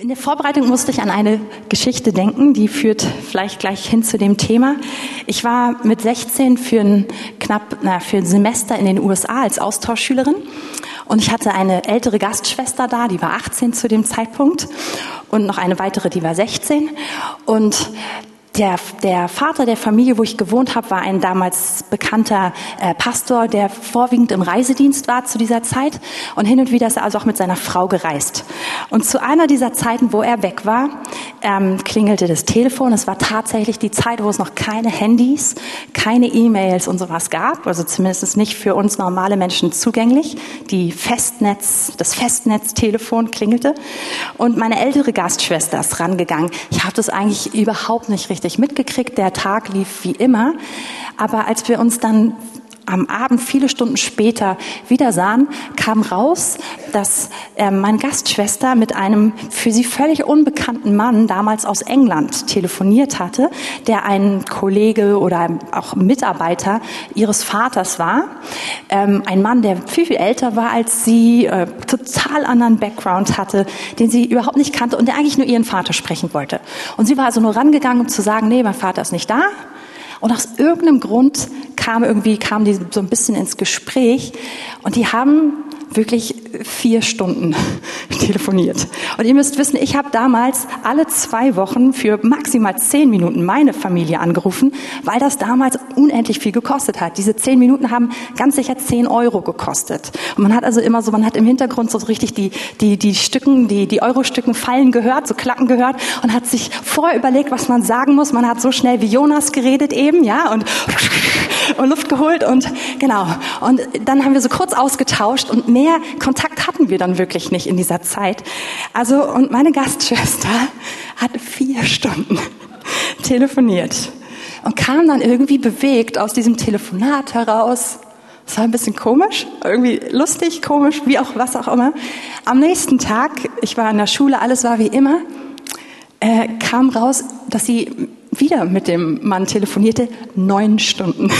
In der Vorbereitung musste ich an eine Geschichte denken, die führt vielleicht gleich hin zu dem Thema. Ich war mit 16 für ein knapp na, für ein Semester in den USA als Austauschschülerin. Und ich hatte eine ältere Gastschwester da, die war 18 zu dem Zeitpunkt. Und noch eine weitere, die war 16 und der, der Vater der Familie, wo ich gewohnt habe, war ein damals bekannter äh, Pastor, der vorwiegend im Reisedienst war zu dieser Zeit. Und hin und wieder ist er also auch mit seiner Frau gereist. Und zu einer dieser Zeiten, wo er weg war, ähm, klingelte das Telefon. Es war tatsächlich die Zeit, wo es noch keine Handys, keine E-Mails und sowas gab. Also zumindest nicht für uns normale Menschen zugänglich. Die Festnetz, das Festnetztelefon klingelte. Und meine ältere Gastschwester ist rangegangen. Ich habe das eigentlich überhaupt nicht richtig richtig mitgekriegt. Der Tag lief wie immer. Aber als wir uns dann am Abend, viele Stunden später, wieder sahen, kam raus, dass äh, meine Gastschwester mit einem für sie völlig unbekannten Mann damals aus England telefoniert hatte, der ein Kollege oder auch Mitarbeiter ihres Vaters war. Ähm, ein Mann, der viel, viel älter war als sie, äh, total anderen Background hatte, den sie überhaupt nicht kannte und der eigentlich nur ihren Vater sprechen wollte. Und sie war also nur rangegangen, um zu sagen, nee, mein Vater ist nicht da. Und aus irgendeinem Grund kam irgendwie, kam die so ein bisschen ins Gespräch und die haben wirklich vier Stunden telefoniert. Und ihr müsst wissen, ich habe damals alle zwei Wochen für maximal zehn Minuten meine Familie angerufen, weil das damals unendlich viel gekostet hat. Diese zehn Minuten haben ganz sicher zehn Euro gekostet. Und man hat also immer so, man hat im Hintergrund so richtig die, die, die Stücken, die, die Euro-Stücken fallen gehört, so klacken gehört und hat sich vorher überlegt, was man sagen muss. Man hat so schnell wie Jonas geredet eben, ja, und, und Luft geholt und genau. Und dann haben wir so kurz ausgetauscht und mehr Kontakt hatten wir dann wirklich nicht in dieser Zeit. Also, und meine Gastschwester hat vier Stunden telefoniert und kam dann irgendwie bewegt aus diesem Telefonat heraus. Es war ein bisschen komisch, irgendwie lustig, komisch, wie auch was auch immer. Am nächsten Tag, ich war in der Schule, alles war wie immer, äh, kam raus, dass sie wieder mit dem Mann telefonierte, neun Stunden.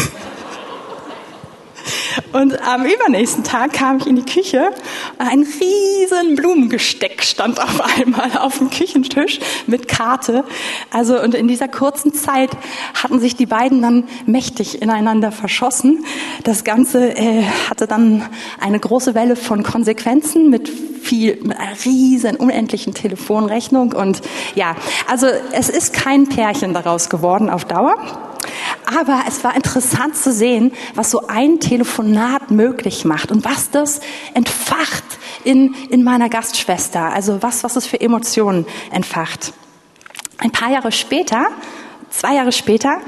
Und am übernächsten Tag kam ich in die Küche. Ein riesen Blumengesteck stand auf einmal auf dem Küchentisch mit Karte. Also, und in dieser kurzen Zeit hatten sich die beiden dann mächtig ineinander verschossen. Das Ganze äh, hatte dann eine große Welle von Konsequenzen mit viel, mit einer riesen, unendlichen Telefonrechnung. Und ja, also es ist kein Pärchen daraus geworden auf Dauer. Aber es war interessant zu sehen, was so ein Telefonat möglich macht und was das entfacht in, in meiner Gastschwester. Also was, was es für Emotionen entfacht. Ein paar Jahre später zwei Jahre später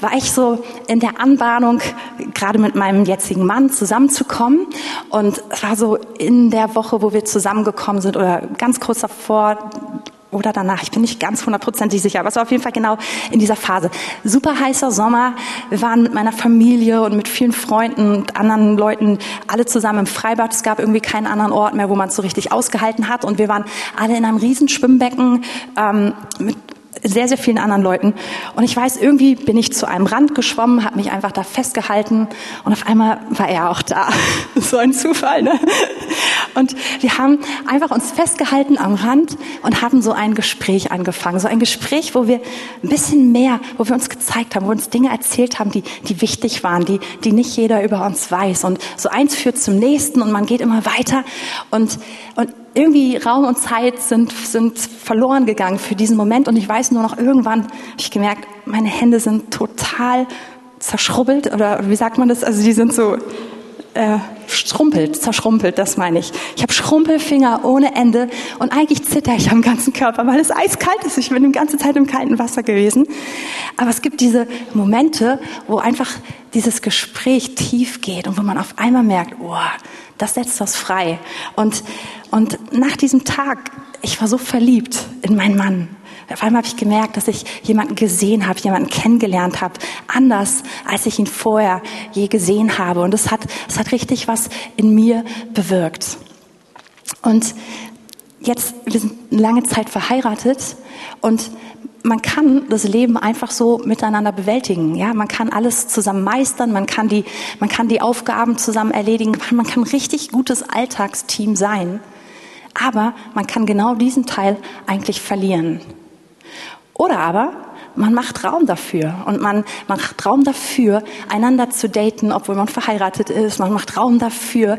war ich so in der Anbahnung, gerade mit meinem jetzigen Mann zusammenzukommen. Und es war so in der Woche, wo wir zusammengekommen sind oder ganz kurz davor, oder danach, ich bin nicht ganz hundertprozentig sicher, aber es war auf jeden Fall genau in dieser Phase. Super heißer Sommer, wir waren mit meiner Familie und mit vielen Freunden und anderen Leuten alle zusammen im Freibad. Es gab irgendwie keinen anderen Ort mehr, wo man es so richtig ausgehalten hat und wir waren alle in einem riesen Schwimmbecken ähm, mit sehr, sehr vielen anderen Leuten. Und ich weiß, irgendwie bin ich zu einem Rand geschwommen, habe mich einfach da festgehalten und auf einmal war er auch da. so ein Zufall, ne? Und wir haben einfach uns festgehalten am Rand und haben so ein Gespräch angefangen. So ein Gespräch, wo wir ein bisschen mehr, wo wir uns gezeigt haben, wo uns Dinge erzählt haben, die, die wichtig waren, die, die nicht jeder über uns weiß. Und so eins führt zum nächsten und man geht immer weiter. Und, und irgendwie Raum und Zeit sind, sind verloren gegangen für diesen Moment und ich weiß nur noch, irgendwann habe ich gemerkt, meine Hände sind total zerschrubbelt oder wie sagt man das? Also die sind so äh, schrumpelt, zerschrumpelt, das meine ich. Ich habe Schrumpelfinger ohne Ende und eigentlich zitter ich am ganzen Körper, weil es eiskalt ist. Ich bin die ganze Zeit im kalten Wasser gewesen. Aber es gibt diese Momente, wo einfach dieses Gespräch tief geht und wo man auf einmal merkt, oh, das setzt was frei. Und, und nach diesem Tag, ich war so verliebt in meinen Mann. Auf einmal habe ich gemerkt, dass ich jemanden gesehen habe, jemanden kennengelernt habe, anders als ich ihn vorher je gesehen habe. Und es hat, es hat richtig was in mir bewirkt. Und jetzt, wir sind lange Zeit verheiratet und man kann das Leben einfach so miteinander bewältigen. Ja, man kann alles zusammen meistern, man kann die, man kann die Aufgaben zusammen erledigen, man kann ein richtig gutes Alltagsteam sein. Aber man kann genau diesen Teil eigentlich verlieren. Oder aber man macht Raum dafür und man macht Raum dafür, einander zu daten, obwohl man verheiratet ist. Man macht Raum dafür,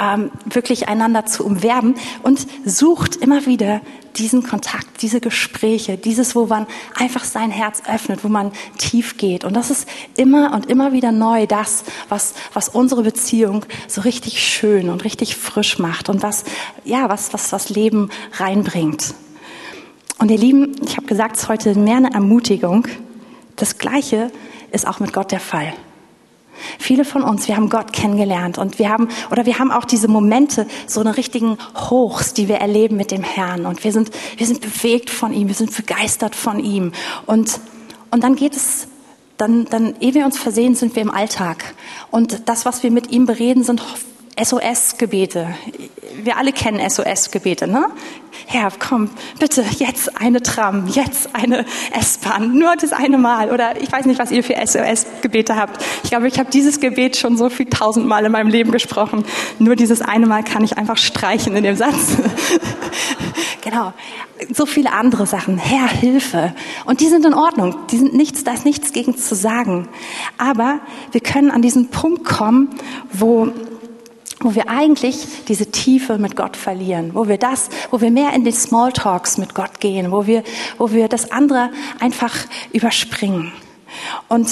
ähm, wirklich einander zu umwerben und sucht immer wieder diesen Kontakt, diese Gespräche, dieses, wo man einfach sein Herz öffnet, wo man tief geht. Und das ist immer und immer wieder neu das, was, was unsere Beziehung so richtig schön und richtig frisch macht und was, ja, was, was, was Leben reinbringt. Und ihr Lieben, ich habe gesagt, es ist heute mehr eine Ermutigung. Das Gleiche ist auch mit Gott der Fall. Viele von uns, wir haben Gott kennengelernt und wir haben, oder wir haben auch diese Momente, so eine richtigen Hochs, die wir erleben mit dem Herrn. Und wir sind, wir sind bewegt von ihm, wir sind begeistert von ihm. Und, und dann geht es, dann, dann, ehe wir uns versehen, sind wir im Alltag. Und das, was wir mit ihm bereden, sind SOS-Gebete. Wir alle kennen SOS-Gebete, ne? Herr, komm, bitte, jetzt eine Tram, jetzt eine S-Bahn, nur das eine Mal. Oder ich weiß nicht, was ihr für SOS-Gebete habt. Ich glaube, ich habe dieses Gebet schon so viel tausendmal in meinem Leben gesprochen. Nur dieses eine Mal kann ich einfach streichen in dem Satz. genau. So viele andere Sachen. Herr, Hilfe. Und die sind in Ordnung. Die sind nichts, da ist nichts gegen zu sagen. Aber wir können an diesen Punkt kommen, wo wo wir eigentlich diese Tiefe mit Gott verlieren, wo wir das, wo wir mehr in die Smalltalks mit Gott gehen, wo wir, wo wir das andere einfach überspringen. Und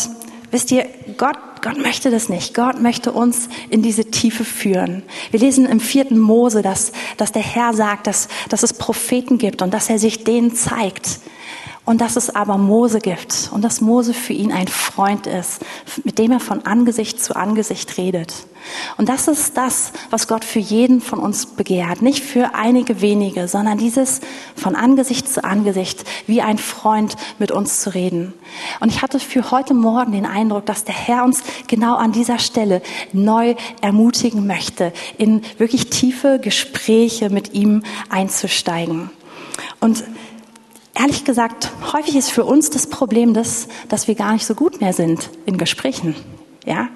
wisst ihr, Gott, Gott möchte das nicht. Gott möchte uns in diese Tiefe führen. Wir lesen im vierten Mose, dass, dass der Herr sagt, dass, dass es Propheten gibt und dass er sich denen zeigt und dass es aber Mose gibt und dass Mose für ihn ein Freund ist, mit dem er von Angesicht zu Angesicht redet. Und das ist das, was Gott für jeden von uns begehrt. Nicht für einige wenige, sondern dieses von Angesicht zu Angesicht, wie ein Freund mit uns zu reden. Und ich hatte für heute Morgen den Eindruck, dass der Herr uns genau an dieser Stelle neu ermutigen möchte, in wirklich tiefe Gespräche mit ihm einzusteigen. Und ehrlich gesagt, häufig ist für uns das Problem das, dass wir gar nicht so gut mehr sind in Gesprächen. Ja,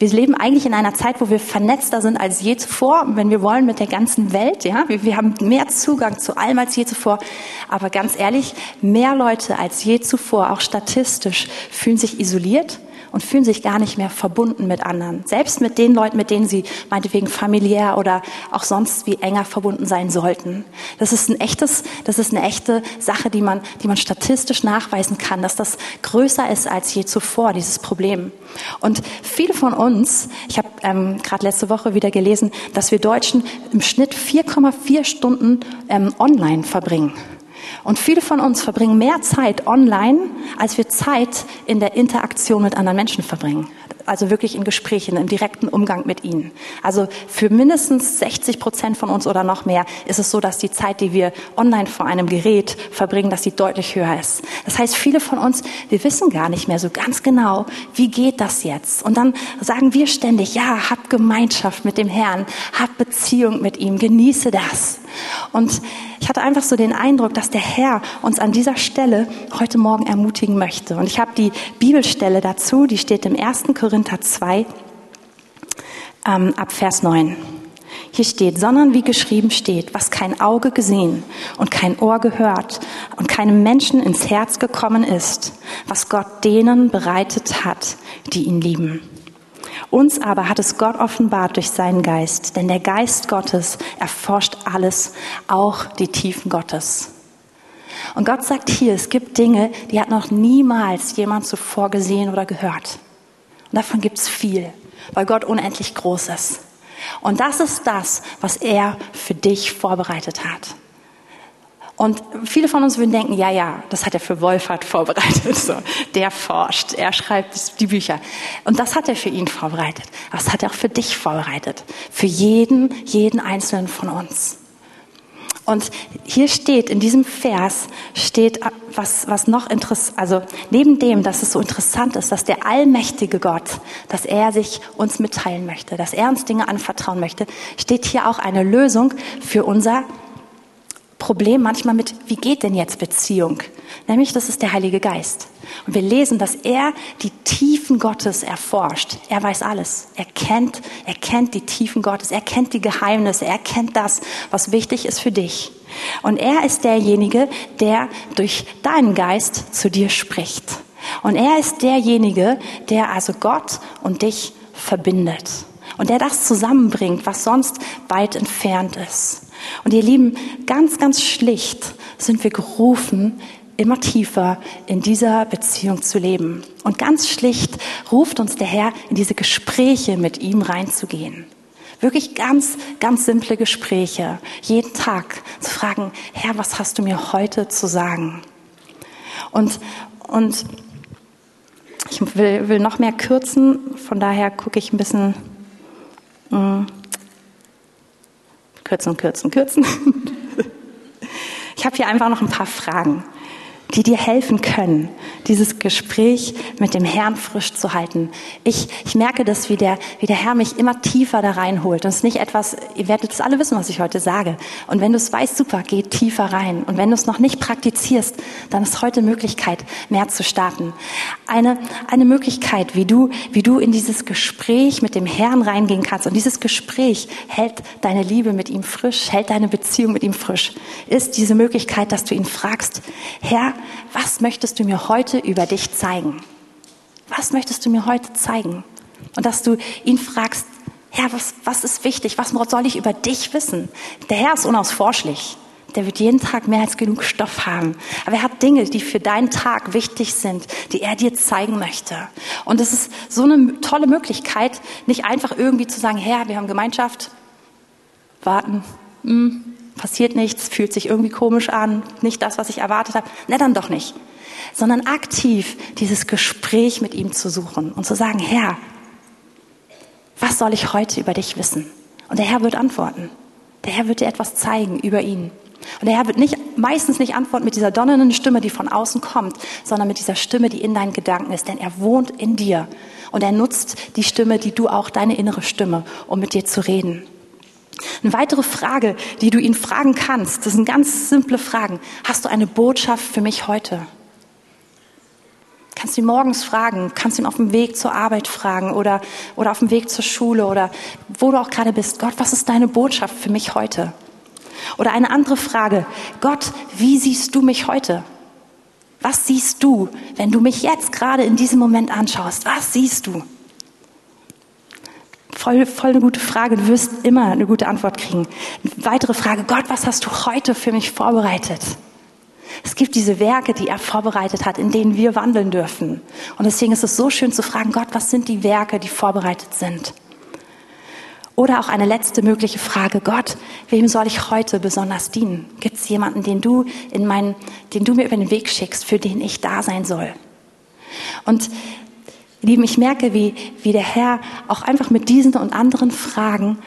wir leben eigentlich in einer Zeit, wo wir vernetzter sind als je zuvor, wenn wir wollen, mit der ganzen Welt. Ja, wir, wir haben mehr Zugang zu allem als je zuvor. Aber ganz ehrlich, mehr Leute als je zuvor, auch statistisch, fühlen sich isoliert und fühlen sich gar nicht mehr verbunden mit anderen. Selbst mit den Leuten, mit denen sie meinetwegen familiär oder auch sonst wie enger verbunden sein sollten. Das ist ein echtes, das ist eine echte Sache, die man, die man statistisch nachweisen kann, dass das größer ist als je zuvor, dieses Problem. Und viele von uns, ich habe ähm, gerade letzte Woche wieder gelesen, dass wir Deutschen im Schnitt 4,4 Stunden ähm, online verbringen. Und viele von uns verbringen mehr Zeit online, als wir Zeit in der Interaktion mit anderen Menschen verbringen. Also wirklich in Gesprächen, im direkten Umgang mit ihnen. Also für mindestens 60 Prozent von uns oder noch mehr ist es so, dass die Zeit, die wir online vor einem Gerät verbringen, dass die deutlich höher ist. Das heißt, viele von uns, wir wissen gar nicht mehr so ganz genau, wie geht das jetzt? Und dann sagen wir ständig, ja, hab Gemeinschaft mit dem Herrn, hab Beziehung mit ihm, genieße das. Und ich hatte einfach so den Eindruck, dass der Herr uns an dieser Stelle heute Morgen ermutigen möchte. Und ich habe die Bibelstelle dazu, die steht im 1. Korinther 2 ähm, ab Vers 9. Hier steht, sondern wie geschrieben steht, was kein Auge gesehen und kein Ohr gehört und keinem Menschen ins Herz gekommen ist, was Gott denen bereitet hat, die ihn lieben. Uns aber hat es Gott offenbart durch seinen Geist, denn der Geist Gottes erforscht alles, auch die Tiefen Gottes. Und Gott sagt hier, es gibt Dinge, die hat noch niemals jemand zuvor gesehen oder gehört. Und davon gibt es viel, weil Gott unendlich groß ist. Und das ist das, was er für dich vorbereitet hat. Und viele von uns würden denken, ja, ja, das hat er für Wolfhard vorbereitet. So, der forscht, er schreibt die Bücher. Und das hat er für ihn vorbereitet. Das hat er auch für dich vorbereitet. Für jeden, jeden einzelnen von uns. Und hier steht, in diesem Vers steht was, was noch interessant, also neben dem, dass es so interessant ist, dass der allmächtige Gott, dass er sich uns mitteilen möchte, dass er uns Dinge anvertrauen möchte, steht hier auch eine Lösung für unser Problem manchmal mit, wie geht denn jetzt Beziehung? Nämlich, das ist der Heilige Geist. Und wir lesen, dass er die Tiefen Gottes erforscht. Er weiß alles. Er kennt, er kennt die Tiefen Gottes. Er kennt die Geheimnisse. Er kennt das, was wichtig ist für dich. Und er ist derjenige, der durch deinen Geist zu dir spricht. Und er ist derjenige, der also Gott und dich verbindet. Und der das zusammenbringt, was sonst weit entfernt ist. Und ihr Lieben, ganz, ganz schlicht sind wir gerufen, immer tiefer in dieser Beziehung zu leben. Und ganz schlicht ruft uns der Herr, in diese Gespräche mit ihm reinzugehen. Wirklich ganz, ganz simple Gespräche. Jeden Tag zu fragen, Herr, was hast du mir heute zu sagen? Und, und ich will, will noch mehr kürzen, von daher gucke ich ein bisschen mh, mm, kürzen, kürzen, kürzen. Ich habe hier einfach noch ein paar Fragen die dir helfen können, dieses Gespräch mit dem Herrn frisch zu halten. Ich, ich merke das, wie der, wie der Herr mich immer tiefer da reinholt. Und es ist nicht etwas, ihr werdet es alle wissen, was ich heute sage. Und wenn du es weißt, super, geh tiefer rein. Und wenn du es noch nicht praktizierst, dann ist heute Möglichkeit, mehr zu starten. Eine, eine Möglichkeit, wie du, wie du in dieses Gespräch mit dem Herrn reingehen kannst. Und dieses Gespräch hält deine Liebe mit ihm frisch, hält deine Beziehung mit ihm frisch, ist diese Möglichkeit, dass du ihn fragst, Herr, was möchtest du mir heute über dich zeigen? Was möchtest du mir heute zeigen? Und dass du ihn fragst, Herr, was, was ist wichtig? Was soll ich über dich wissen? Der Herr ist unausforschlich. Der wird jeden Tag mehr als genug Stoff haben. Aber er hat Dinge, die für deinen Tag wichtig sind, die er dir zeigen möchte. Und es ist so eine tolle Möglichkeit, nicht einfach irgendwie zu sagen, Herr, wir haben Gemeinschaft, warten, hm, passiert nichts, fühlt sich irgendwie komisch an, nicht das, was ich erwartet habe. Na, dann doch nicht. Sondern aktiv dieses Gespräch mit ihm zu suchen und zu sagen, Herr, was soll ich heute über dich wissen? Und der Herr wird antworten. Der Herr wird dir etwas zeigen über ihn. Und der Herr wird nicht, meistens nicht antworten mit dieser donnernden Stimme, die von außen kommt, sondern mit dieser Stimme, die in deinen Gedanken ist. Denn er wohnt in dir. Und er nutzt die Stimme, die du auch, deine innere Stimme, um mit dir zu reden. Eine weitere Frage, die du ihn fragen kannst, das sind ganz simple Fragen. Hast du eine Botschaft für mich heute? Kannst du ihn morgens fragen, kannst du ihn auf dem Weg zur Arbeit fragen oder, oder auf dem Weg zur Schule oder wo du auch gerade bist. Gott, was ist deine Botschaft für mich heute? Oder eine andere Frage. Gott, wie siehst du mich heute? Was siehst du, wenn du mich jetzt gerade in diesem Moment anschaust? Was siehst du? Voll, voll eine gute Frage. Du wirst immer eine gute Antwort kriegen. weitere Frage. Gott, was hast du heute für mich vorbereitet? Es gibt diese Werke, die er vorbereitet hat, in denen wir wandeln dürfen. Und deswegen ist es so schön zu fragen, Gott, was sind die Werke, die vorbereitet sind? Oder auch eine letzte mögliche Frage, Gott, wem soll ich heute besonders dienen? Gibt es jemanden, den du, in meinen, den du mir über den Weg schickst, für den ich da sein soll? Und Lieben, ich merke, wie, wie der Herr auch einfach mit diesen und anderen Fragen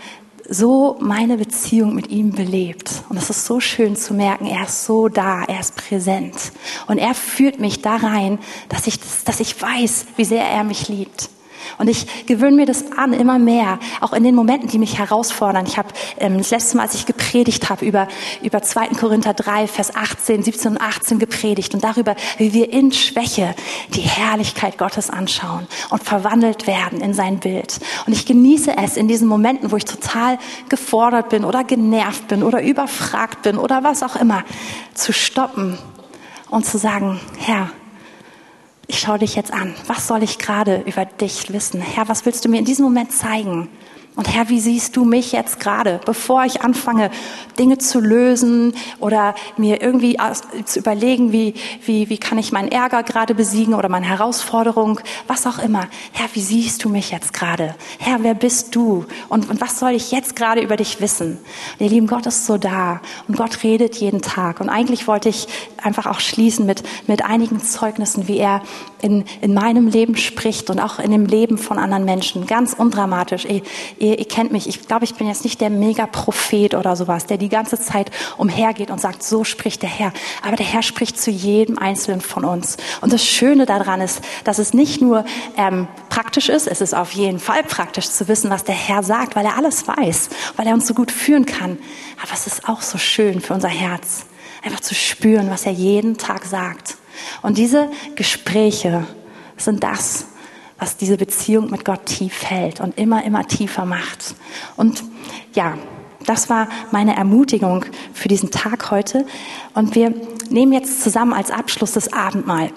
so meine Beziehung mit ihm belebt. Und es ist so schön zu merken, er ist so da, er ist präsent. Und er führt mich da rein, dass ich, dass ich weiß, wie sehr er mich liebt. Und ich gewöhne mir das an, immer mehr, auch in den Momenten, die mich herausfordern. Ich habe ähm, das letzte Mal, als ich gepredigt habe, über, über 2. Korinther 3, Vers 18, 17 und 18 gepredigt und darüber, wie wir in Schwäche die Herrlichkeit Gottes anschauen und verwandelt werden in sein Bild. Und ich genieße es in diesen Momenten, wo ich total gefordert bin oder genervt bin oder überfragt bin oder was auch immer, zu stoppen und zu sagen, Herr, ich schaue dich jetzt an. Was soll ich gerade über dich wissen? Herr, was willst du mir in diesem Moment zeigen? Und Herr, wie siehst du mich jetzt gerade, bevor ich anfange, Dinge zu lösen oder mir irgendwie zu überlegen, wie, wie, wie kann ich meinen Ärger gerade besiegen oder meine Herausforderung, was auch immer. Herr, wie siehst du mich jetzt gerade? Herr, wer bist du? Und, und was soll ich jetzt gerade über dich wissen? Und ihr lieben Gott ist so da und Gott redet jeden Tag. Und eigentlich wollte ich einfach auch schließen mit, mit einigen Zeugnissen, wie er in, in meinem Leben spricht und auch in dem Leben von anderen Menschen. Ganz undramatisch. Ihr, ihr kennt mich, ich glaube, ich bin jetzt nicht der Mega-Prophet oder sowas, der die ganze Zeit umhergeht und sagt, so spricht der Herr. Aber der Herr spricht zu jedem Einzelnen von uns. Und das Schöne daran ist, dass es nicht nur ähm, praktisch ist, es ist auf jeden Fall praktisch zu wissen, was der Herr sagt, weil er alles weiß, weil er uns so gut führen kann. Aber es ist auch so schön für unser Herz, einfach zu spüren, was er jeden Tag sagt. Und diese Gespräche sind das, was diese Beziehung mit Gott tief hält und immer, immer tiefer macht. Und ja, das war meine Ermutigung für diesen Tag heute. Und wir nehmen jetzt zusammen als Abschluss das Abendmahl.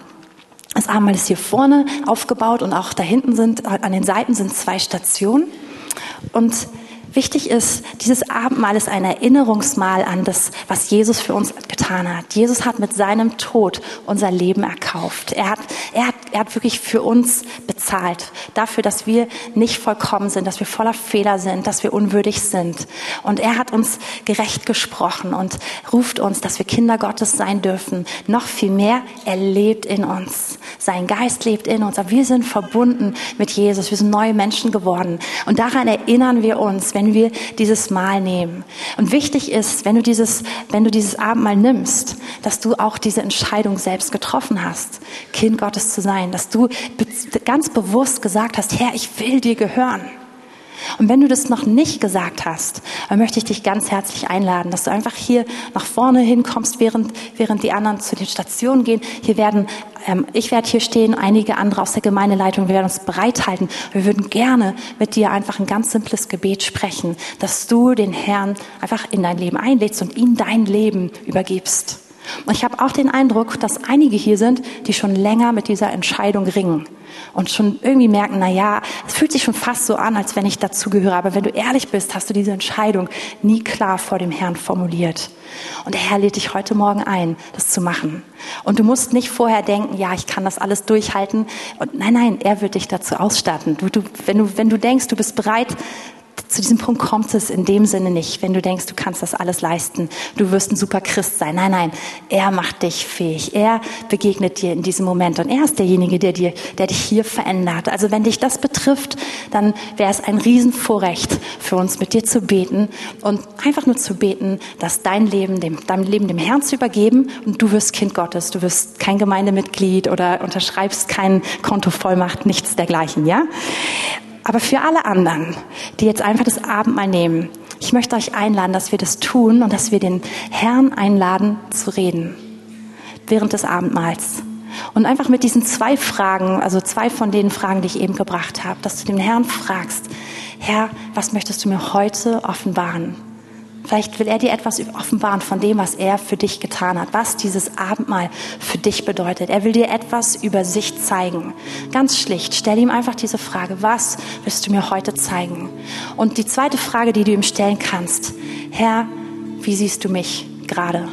Das Abendmahl ist hier vorne aufgebaut und auch da hinten sind, an den Seiten sind zwei Stationen. Und Wichtig ist, dieses Abendmahl ist ein Erinnerungsmahl an das, was Jesus für uns getan hat. Jesus hat mit seinem Tod unser Leben erkauft. Er hat, er hat, er hat wirklich für uns bezahlt. Dafür, dass wir nicht vollkommen sind, dass wir voller Fehler sind, dass wir unwürdig sind. Und er hat uns gerecht gesprochen und ruft uns, dass wir Kinder Gottes sein dürfen. Noch viel mehr, er lebt in uns. Sein Geist lebt in uns. Aber wir sind verbunden mit Jesus. Wir sind neue Menschen geworden. Und daran erinnern wir uns, wenn wir dieses Mahl nehmen. Und wichtig ist, wenn du dieses, wenn du dieses Abendmahl nimmst, dass du auch diese Entscheidung selbst getroffen hast, Kind Gottes zu sein, dass du ganz bewusst gesagt hast, Herr, ich will dir gehören. Und wenn du das noch nicht gesagt hast, dann möchte ich dich ganz herzlich einladen, dass du einfach hier nach vorne hinkommst, während, während die anderen zu den Stationen gehen. Hier werden, ähm, ich werde hier stehen, einige andere aus der Gemeindeleitung, wir werden uns bereithalten. Wir würden gerne mit dir einfach ein ganz simples Gebet sprechen, dass du den Herrn einfach in dein Leben einlädst und ihm dein Leben übergibst. Und ich habe auch den Eindruck, dass einige hier sind, die schon länger mit dieser Entscheidung ringen und schon irgendwie merken, na ja, es fühlt sich schon fast so an, als wenn ich dazugehöre. Aber wenn du ehrlich bist, hast du diese Entscheidung nie klar vor dem Herrn formuliert. Und der Herr lädt dich heute Morgen ein, das zu machen. Und du musst nicht vorher denken, ja, ich kann das alles durchhalten. Und nein, nein, er wird dich dazu ausstatten. Du, du, wenn, du, wenn du denkst, du bist bereit, zu diesem Punkt kommt es in dem Sinne nicht, wenn du denkst, du kannst das alles leisten, du wirst ein super Christ sein. Nein, nein, er macht dich fähig. Er begegnet dir in diesem Moment und er ist derjenige, der dir, der dich hier verändert. Also wenn dich das betrifft, dann wäre es ein Riesenvorrecht für uns, mit dir zu beten und einfach nur zu beten, dass dein Leben dem, dein Leben dem Herrn zu übergeben und du wirst Kind Gottes. Du wirst kein Gemeindemitglied oder unterschreibst kein Kontovollmacht, nichts dergleichen, ja? Aber für alle anderen, die jetzt einfach das Abendmahl nehmen, ich möchte euch einladen, dass wir das tun und dass wir den Herrn einladen zu reden während des Abendmahls. Und einfach mit diesen zwei Fragen, also zwei von den Fragen, die ich eben gebracht habe, dass du den Herrn fragst, Herr, was möchtest du mir heute offenbaren? Vielleicht will er dir etwas offenbaren von dem, was er für dich getan hat, was dieses Abendmahl für dich bedeutet. Er will dir etwas über sich zeigen. Ganz schlicht, stell ihm einfach diese Frage, was willst du mir heute zeigen? Und die zweite Frage, die du ihm stellen kannst, Herr, wie siehst du mich gerade?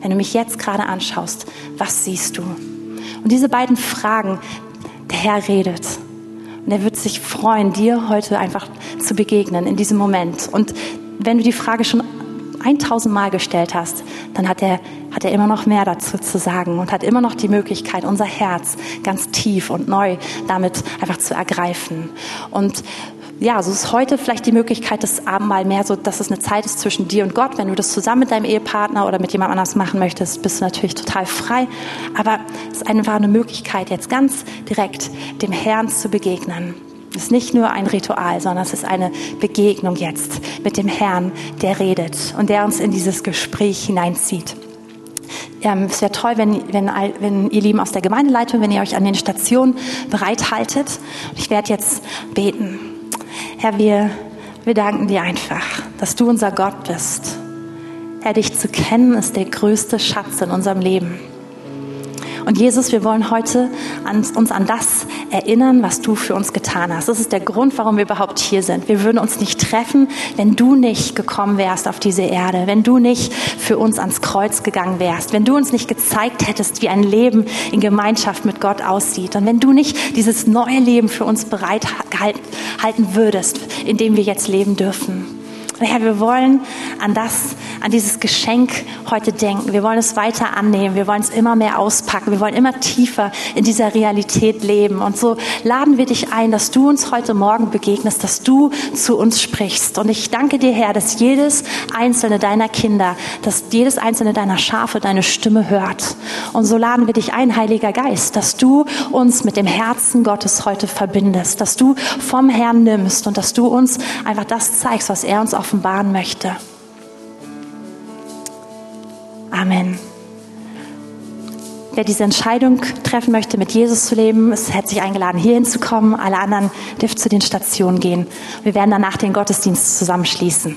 Wenn du mich jetzt gerade anschaust, was siehst du? Und diese beiden Fragen, der Herr redet. Und er wird sich freuen, dir heute einfach zu begegnen in diesem Moment. Und wenn du die Frage schon 1000 Mal gestellt hast, dann hat er, hat er immer noch mehr dazu zu sagen und hat immer noch die Möglichkeit, unser Herz ganz tief und neu damit einfach zu ergreifen. Und ja, so ist heute vielleicht die Möglichkeit, das Abendmahl mehr so, dass es eine Zeit ist zwischen dir und Gott. Wenn du das zusammen mit deinem Ehepartner oder mit jemand anders machen möchtest, bist du natürlich total frei. Aber es ist einfach eine Möglichkeit, jetzt ganz direkt dem Herrn zu begegnen. Es ist nicht nur ein Ritual, sondern es ist eine Begegnung jetzt mit dem Herrn, der redet und der uns in dieses Gespräch hineinzieht. Ähm, es wäre toll, wenn, wenn, wenn ihr Lieben aus der Gemeindeleitung, wenn ihr euch an den Stationen bereithaltet. Ich werde jetzt beten. Herr, wir, wir danken dir einfach, dass du unser Gott bist. Herr, dich zu kennen ist der größte Schatz in unserem Leben. Und Jesus, wir wollen heute uns an das erinnern, was du für uns getan hast. Das ist der Grund, warum wir überhaupt hier sind. Wir würden uns nicht treffen, wenn du nicht gekommen wärst auf diese Erde, wenn du nicht für uns ans Kreuz gegangen wärst, wenn du uns nicht gezeigt hättest, wie ein Leben in Gemeinschaft mit Gott aussieht und wenn du nicht dieses neue Leben für uns bereithalten würdest, in dem wir jetzt leben dürfen. Herr, wir wollen an das, an dieses Geschenk heute denken. Wir wollen es weiter annehmen. Wir wollen es immer mehr auspacken. Wir wollen immer tiefer in dieser Realität leben. Und so laden wir dich ein, dass du uns heute Morgen begegnest, dass du zu uns sprichst. Und ich danke dir, Herr, dass jedes einzelne deiner Kinder, dass jedes einzelne deiner Schafe deine Stimme hört. Und so laden wir dich ein, Heiliger Geist, dass du uns mit dem Herzen Gottes heute verbindest, dass du vom Herrn nimmst und dass du uns einfach das zeigst, was er uns offenbaren möchte. Amen. Wer diese Entscheidung treffen möchte, mit Jesus zu leben, ist herzlich eingeladen, hier hinzukommen. Alle anderen dürfen zu den Stationen gehen. Wir werden danach den Gottesdienst zusammenschließen.